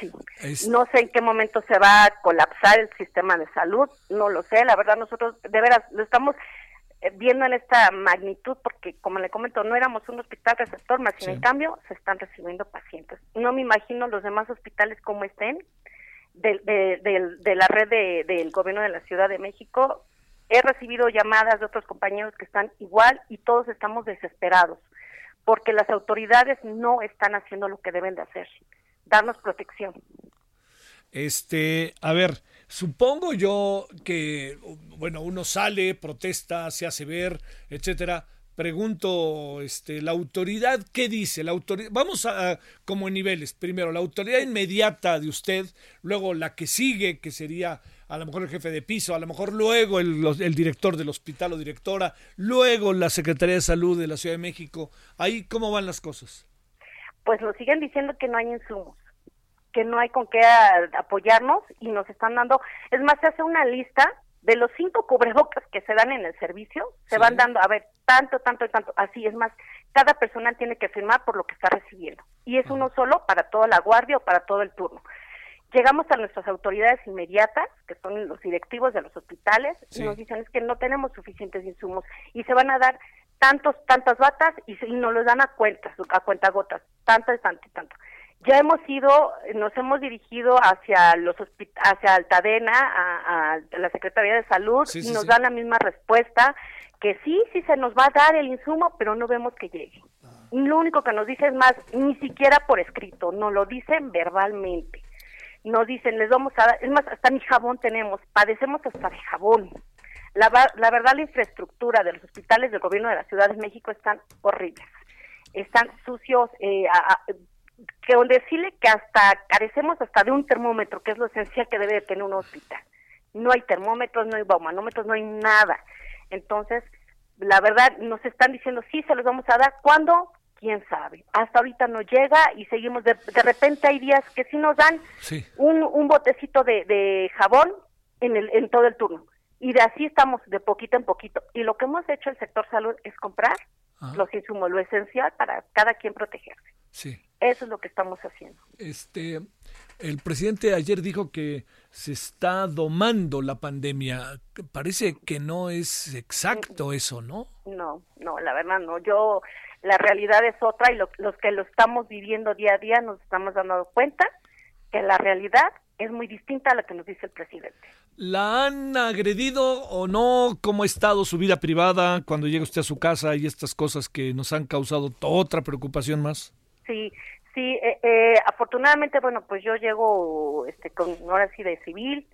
Sí. No sé en qué momento se va a colapsar el sistema de salud, no lo sé, la verdad nosotros de veras lo estamos eh, viendo en esta magnitud, porque como le comento, no éramos un hospital receptor, más sin en cambio se están recibiendo pacientes. No me imagino los demás hospitales como estén de, de, la red del gobierno de la Ciudad de México. He recibido llamadas de otros compañeros que están igual y todos estamos desesperados porque las autoridades no están haciendo lo que deben de hacer, darnos protección. Este, a ver, Supongo yo que, bueno, uno sale, protesta, se hace ver, etcétera. Pregunto, este, la autoridad, ¿qué dice? La autoridad, vamos a, como en niveles. Primero, la autoridad inmediata de usted, luego la que sigue, que sería a lo mejor el jefe de piso, a lo mejor luego el, el, director del hospital o directora, luego la Secretaría de Salud de la Ciudad de México. Ahí, ¿cómo van las cosas? Pues nos siguen diciendo que no hay insumos que no hay con qué apoyarnos y nos están dando, es más, se hace una lista de los cinco cubrebocas que se dan en el servicio, se van dando, a ver, tanto, tanto y tanto, así es más, cada personal tiene que firmar por lo que está recibiendo y es uno solo para toda la guardia o para todo el turno. Llegamos a nuestras autoridades inmediatas, que son los directivos de los hospitales, y nos dicen es que no tenemos suficientes insumos y se van a dar tantos, tantas batas y, y nos los dan a cuentas, a cuenta gotas, tanto y tanto. Ya hemos ido, nos hemos dirigido hacia los hacia Altadena, a, a, la Secretaría de Salud, y nos dan la misma respuesta, que sí, sí se nos va a dar el insumo, pero no vemos que llegue. Lo único que nos dice es más, ni siquiera por escrito, nos lo dicen verbalmente. Nos dicen, les vamos a dar, es más, hasta ni jabón tenemos, padecemos hasta de jabón. La, la verdad, la infraestructura de los hospitales del gobierno de la Ciudad de México están horribles. Están sucios, eh, a, que decirle que hasta carecemos hasta de un termómetro, que es lo esencial que debe tener un hospital. No hay termómetros, no hay baumanómetros, no hay nada. Entonces, la verdad nos están diciendo sí, se los vamos a dar. ¿Cuándo? quién sabe. Hasta ahorita no llega y seguimos, de, de repente hay días que sí nos dan un, un botecito de, de jabón en, el, en todo el turno. Y de así estamos de poquito en poquito. Y lo que hemos hecho el sector salud es comprar los insumos, lo esencial para cada quien protegerse. Sí. Eso es lo que estamos haciendo. Este, el presidente ayer dijo que se está domando la pandemia. Parece que no es exacto eso, ¿no? No, no, la verdad no. Yo, la realidad es otra y los que lo estamos viviendo día a día nos estamos dando cuenta que la realidad es muy distinta a la que nos dice el presidente. ¿La han agredido o no? ¿Cómo ha estado su vida privada cuando llega usted a su casa y estas cosas que nos han causado otra preocupación más? Sí, sí, eh, eh, afortunadamente, bueno, pues yo llego este, con ahora sí de civil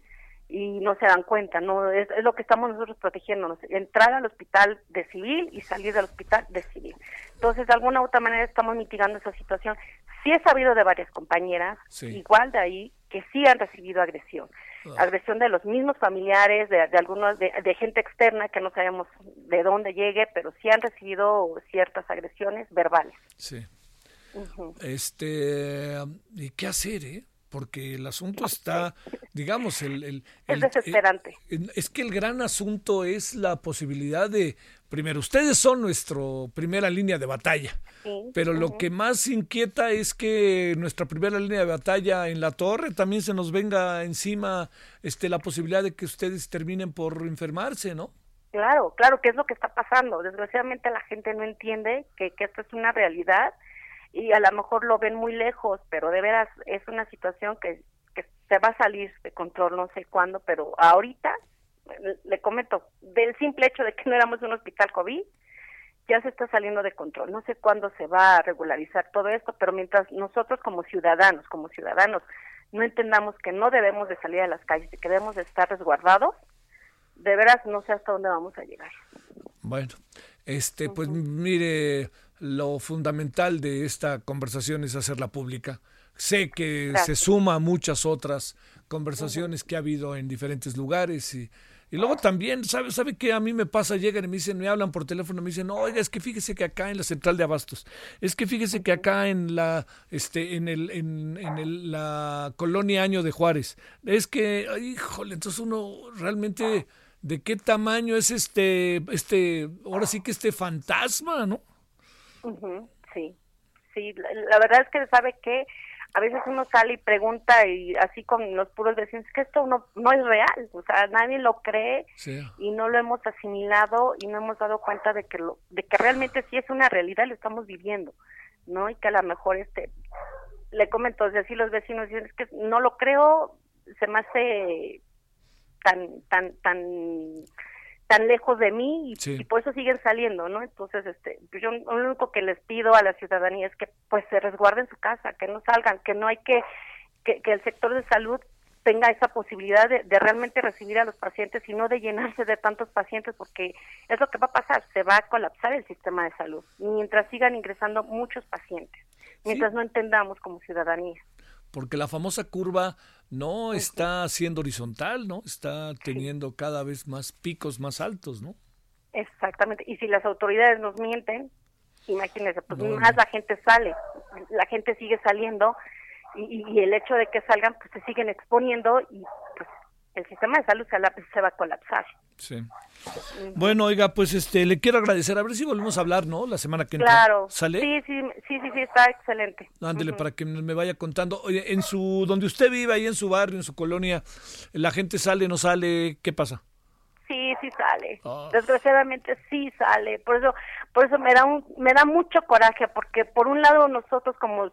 y no se dan cuenta, no es, lo que estamos nosotros protegiéndonos, entrar al hospital de civil y salir del hospital de civil. Entonces, de alguna u otra manera estamos mitigando esa situación. Sí he sabido de varias compañeras, igual de ahí, que sí han recibido agresión. Ah. Agresión de los mismos familiares, de, algunos, de, gente externa que no sabemos de dónde llegue, pero sí han recibido ciertas agresiones verbales. Sí. Este, ¿y qué hacer, eh? Porque el asunto está, digamos, el, el, es desesperante. es que el gran asunto es la posibilidad de, primero, ustedes son nuestra primera línea de batalla, pero lo que más inquieta es que nuestra primera línea de batalla en la torre también se nos venga encima este, la posibilidad de que ustedes terminen por enfermarse, ¿no? Claro, claro, que es lo que está pasando. Desgraciadamente la gente no entiende que, que esto es una realidad y a lo mejor lo ven muy lejos, pero de veras es una situación que, que se va a salir de control, no sé cuándo, pero ahorita le comento, del simple hecho de que no éramos un hospital COVID, ya se está saliendo de control. No sé cuándo se va a regularizar todo esto, pero mientras nosotros como ciudadanos, como ciudadanos, no entendamos que no debemos de salir a las calles y que debemos de estar resguardados, de veras no sé hasta dónde vamos a llegar. Bueno, este, pues mire, lo fundamental de esta conversación es hacerla pública. Sé que se suma a muchas otras conversaciones que ha habido en diferentes lugares y y luego también, ¿sabe, sabe qué a mí me pasa? Llegan y me dicen, me hablan por teléfono, me dicen, oiga, es que fíjese que acá en la central de abastos, es que fíjese que acá en la, este, en el, en, en la colonia Año de Juárez, es que, híjole, entonces uno realmente, ¿de qué tamaño es este, este, ahora sí que este fantasma, ¿no? Sí, sí, la, verdad es que sabe que a veces uno sale y pregunta y así con los puros vecinos que esto no no es real, o sea, nadie lo cree y no lo hemos asimilado y no hemos dado cuenta de que lo, de que realmente sí es una realidad, lo estamos viviendo, ¿no? Y que a lo mejor este le comento, así los vecinos dicen es que no lo creo, se me hace tan tan tan tan lejos de mí y, por eso siguen saliendo, ¿no? Entonces, este, pues yo lo único que les pido a la ciudadanía es que pues se resguarden su casa, que no salgan, que no hay que, que, el sector de salud tenga esa posibilidad de, realmente recibir a los pacientes y no de llenarse de tantos pacientes porque es lo que va a pasar, se va a colapsar el sistema de salud mientras sigan ingresando muchos pacientes, mientras no entendamos como ciudadanía. Porque la famosa curva no está siendo horizontal, ¿no? Está teniendo cada vez más picos más altos, ¿no? Exactamente. Y si las autoridades nos mienten, imagínense, pues más la gente sale, la gente sigue saliendo y, y, el hecho de que salgan, pues se siguen exponiendo y pues el sistema de salud se, va a colapsar. Sí. Bueno, oiga, pues este, le quiero agradecer. A ver si volvemos a hablar, ¿no? La semana que entra. Claro. ¿Sale? Sí, sí, sí, sí, está excelente. Ándele, para que me vaya contando. Oye, en su, donde usted vive, ahí en su barrio, en su colonia, ¿la gente sale, no sale? ¿Qué pasa? Sí, sí sale. Ah. Desgraciadamente sí sale. Por eso, por eso me da un, me da mucho coraje, porque por un lado nosotros como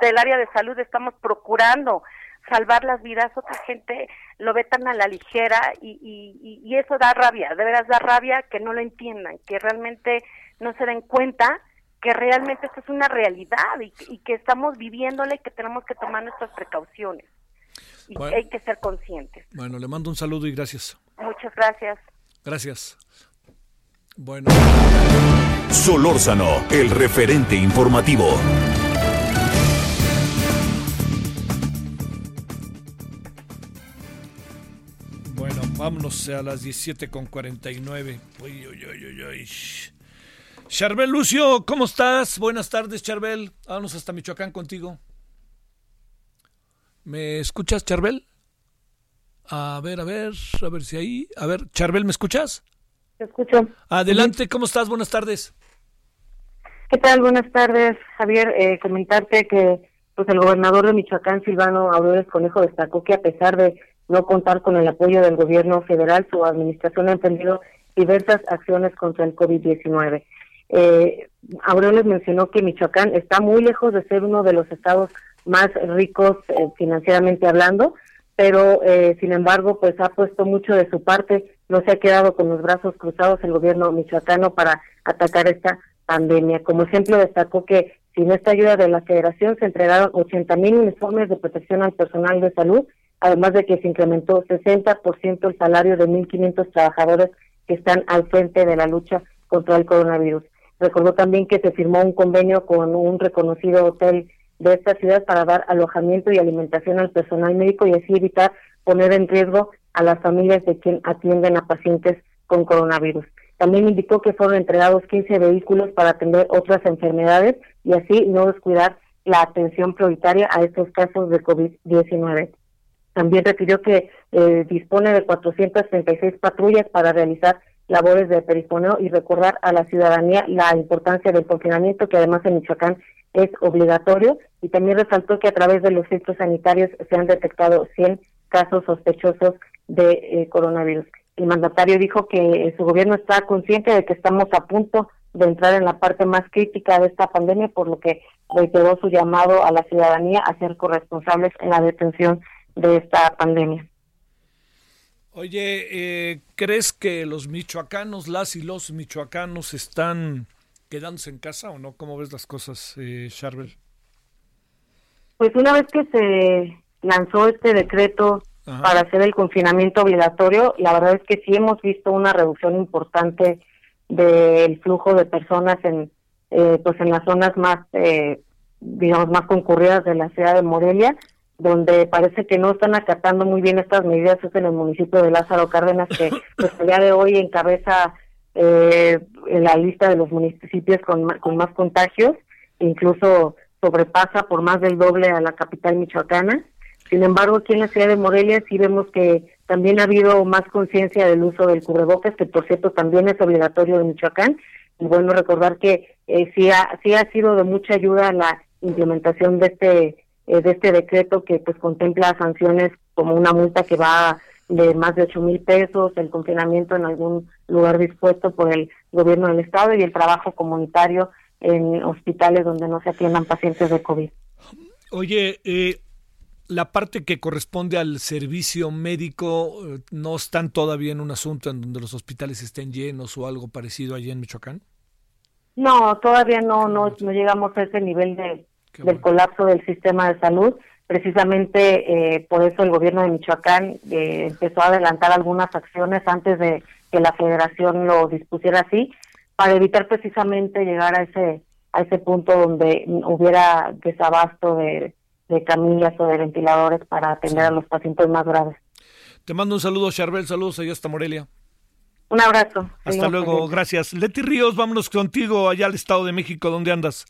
del área de salud estamos procurando salvar las vidas, otra gente lo ve tan a la ligera y, y, y eso da rabia, de veras da rabia que no lo entiendan, que realmente no se den cuenta que realmente esto es una realidad y, que estamos viviéndole y que tenemos que tomar nuestras precauciones y que hay que ser conscientes. Bueno, le mando un saludo y gracias. Muchas gracias. Gracias. Bueno. Solórzano, el referente informativo. Vámonos a las 17 con 49. Uy, uy, uy, uy, uy. Charbel Lucio, ¿cómo estás? Buenas tardes, Charbel. Vámonos hasta Michoacán contigo. ¿Me escuchas, Charbel? A ver, a ver, a ver si ahí. A ver, Charbel, ¿me escuchas? Te escucho. Adelante, ¿cómo estás? Buenas tardes. ¿Qué tal? Buenas tardes, Javier. Eh, comentarte que pues el gobernador de Michoacán, Silvano Aureoles Conejo, destacó que a pesar de no contar con el apoyo del gobierno federal, su administración ha emprendido diversas acciones contra el COVID-19. Eh, Aureoles mencionó que Michoacán está muy lejos de ser uno de los estados más ricos eh, financieramente hablando, pero eh, sin embargo, pues ha puesto mucho de su parte, no se ha quedado con los brazos cruzados el gobierno michoacano para atacar esta pandemia. Como ejemplo, destacó que sin esta ayuda de la federación se entregaron 80 mil uniformes de protección al personal de salud, además de que se incrementó 60% el salario de 1.500 trabajadores que están al frente de la lucha contra el coronavirus. Recordó también que se firmó un convenio con un reconocido hotel de esta ciudad para dar alojamiento y alimentación al personal médico y así evitar poner en riesgo a las familias de quien atienden a pacientes con coronavirus. También indicó que fueron entregados 15 vehículos para atender otras enfermedades y así no descuidar la atención prioritaria a estos casos de COVID-19. También refirió que eh, dispone de 436 patrullas para realizar labores de perifoneo y recordar a la ciudadanía la importancia del confinamiento que además en Michoacán es obligatorio y también resaltó que a través de los filtros sanitarios se han detectado 100 casos sospechosos de eh, coronavirus. El mandatario dijo que su gobierno está consciente de que estamos a punto de entrar en la parte más crítica de esta pandemia, por lo que reiteró su llamado a la ciudadanía a ser corresponsables en la detención de esta pandemia. Oye, eh, ¿crees que los michoacanos, las y los michoacanos están quedándose en casa o no? ¿Cómo ves las cosas, eh, Charbel? Pues una vez que se lanzó este decreto para hacer el confinamiento obligatorio, la verdad es que sí hemos visto una reducción importante del flujo de personas en eh, pues en las zonas más eh, digamos más concurridas de la ciudad de Morelia donde parece que no están acatando muy bien estas medidas es en el municipio de Lázaro Cárdenas que pues el día de hoy encabeza eh, en la lista de los municipios con, con más contagios incluso sobrepasa por más del doble a la capital michoacana sin embargo, aquí en la ciudad de Morelia sí vemos que también ha habido más conciencia del uso del cubrebocas, que por cierto también es obligatorio en Michoacán. Y bueno, recordar que eh, sí, ha, sí ha sido de mucha ayuda la implementación de este eh, de este decreto que pues contempla sanciones como una multa que va de más de ocho mil pesos, el confinamiento en algún lugar dispuesto por el gobierno del estado y el trabajo comunitario en hospitales donde no se atiendan pacientes de COVID. Oye, eh, la parte que corresponde al servicio médico eh, no están todavía en un asunto en donde los hospitales estén llenos o algo parecido allí en Michoacán? No, todavía no, no, no llegamos a ese nivel de, del colapso del sistema de salud. Precisamente eh, por eso el gobierno de Michoacán eh, empezó a adelantar algunas acciones antes de que la federación lo dispusiera así, para evitar precisamente llegar a ese a ese punto donde hubiera desabasto de, de camillas o de ventiladores para atender a los pacientes más graves. Te mando un saludo, Charbel, saludos allá hasta Morelia. Un abrazo. Hasta luego, gracias. Leti Ríos, vámonos contigo allá al Estado de México, ¿dónde andas?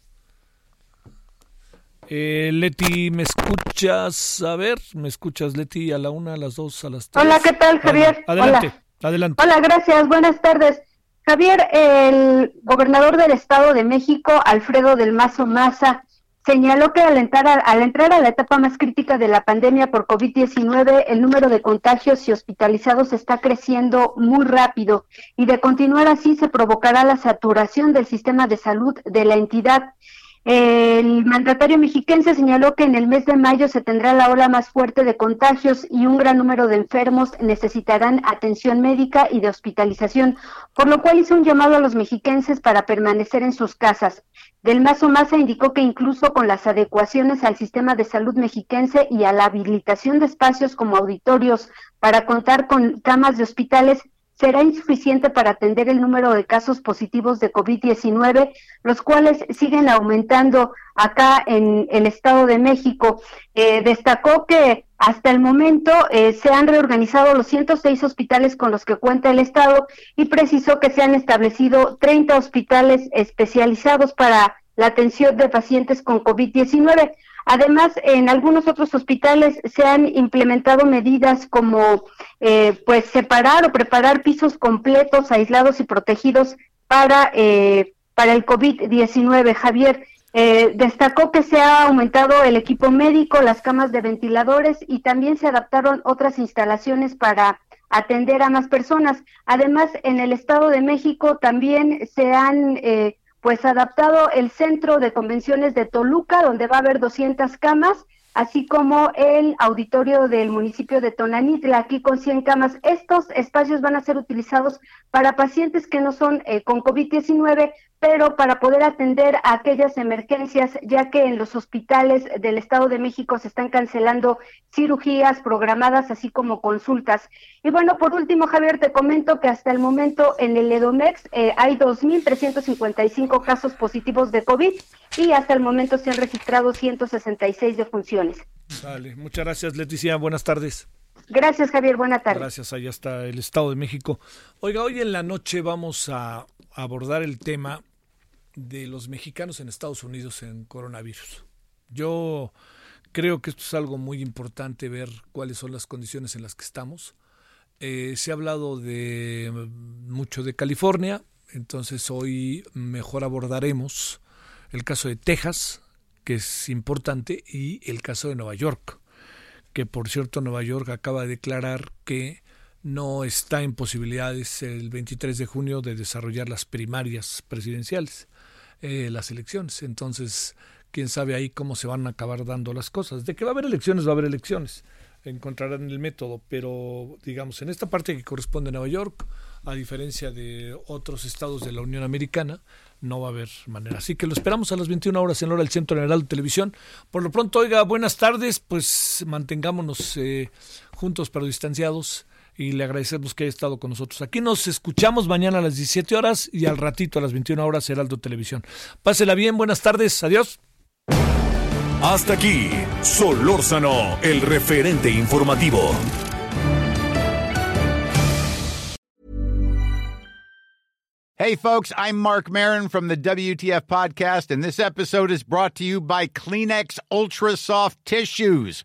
Eh, Leti, ¿me escuchas? A ver, ¿me escuchas, Leti, a la una, a las dos, a las tres? Hola, ¿qué tal, Javier? adelante, adelante. Hola, gracias, buenas tardes. Javier, el gobernador del Estado de México, Alfredo del Mazo Maza, señaló que al entrar, a, al entrar a la etapa más crítica de la pandemia por COVID-19, el número de contagios y hospitalizados está creciendo muy rápido y de continuar así se provocará la saturación del sistema de salud de la entidad. El mandatario mexiquense señaló que en el mes de mayo se tendrá la ola más fuerte de contagios y un gran número de enfermos necesitarán atención médica y de hospitalización, por lo cual hizo un llamado a los mexiquenses para permanecer en sus casas. Del Mazo Maza indicó que incluso con las adecuaciones al sistema de salud mexiquense y a la habilitación de espacios como auditorios para contar con camas de hospitales, será insuficiente para atender el número de casos positivos de COVID-19, los cuales siguen aumentando acá en el Estado de México. Eh, destacó que Hasta el momento eh, se han reorganizado los 106 hospitales con los que cuenta el Estado y precisó que se han establecido 30 hospitales especializados para la atención de pacientes con COVID-19. Además, en algunos otros hospitales se han implementado medidas como eh, pues separar o preparar pisos completos, aislados y protegidos para, eh, para el COVID-19. Javier, eh, destacó que se ha aumentado el equipo médico, las camas de ventiladores y también se adaptaron otras instalaciones para atender a más personas. Además, en el Estado de México también se han eh, pues adaptado el centro de convenciones de Toluca, donde va a haber 200 camas, así como el auditorio del municipio de Tonanitla, aquí con 100 camas. Estos espacios van a ser utilizados para pacientes que no son eh, con COVID-19, pero para poder atender a aquellas emergencias, ya que en los hospitales del Estado de México se están cancelando cirugías programadas, así como consultas. Y bueno, por último, Javier, te comento que hasta el momento en el EDOMEX eh, hay 2.355 casos positivos de COVID y hasta el momento se han registrado 166 defunciones. Vale, muchas gracias, Leticia. Buenas tardes. Gracias, Javier. Buenas tardes. Gracias. Allá está el Estado de México. Oiga, hoy en la noche vamos a abordar el tema de los mexicanos en Estados Unidos en coronavirus. Yo creo que esto es algo muy importante ver cuáles son las condiciones en las que estamos. Eh, se ha hablado de mucho de California, entonces hoy mejor abordaremos el caso de Texas, que es importante, y el caso de Nueva York, que por cierto Nueva York acaba de declarar que no está en posibilidades el 23 de junio de desarrollar las primarias presidenciales. Eh, las elecciones. Entonces, quién sabe ahí cómo se van a acabar dando las cosas. De que va a haber elecciones, va a haber elecciones. Encontrarán el método, pero digamos, en esta parte que corresponde a Nueva York, a diferencia de otros estados de la Unión Americana, no va a haber manera. Así que lo esperamos a las 21 horas en hora del Centro General de Televisión. Por lo pronto, oiga, buenas tardes, pues mantengámonos eh, juntos pero distanciados y le agradecemos que haya estado con nosotros. Aquí nos escuchamos mañana a las 17 horas y al ratito a las 21 horas Heraldo Televisión. Pásela bien, buenas tardes, adiós. Hasta aquí, Solórzano, el referente informativo. Hey folks, I'm Mark Marin from the WTF podcast and this episode is brought to you by Kleenex Ultra Soft Tissues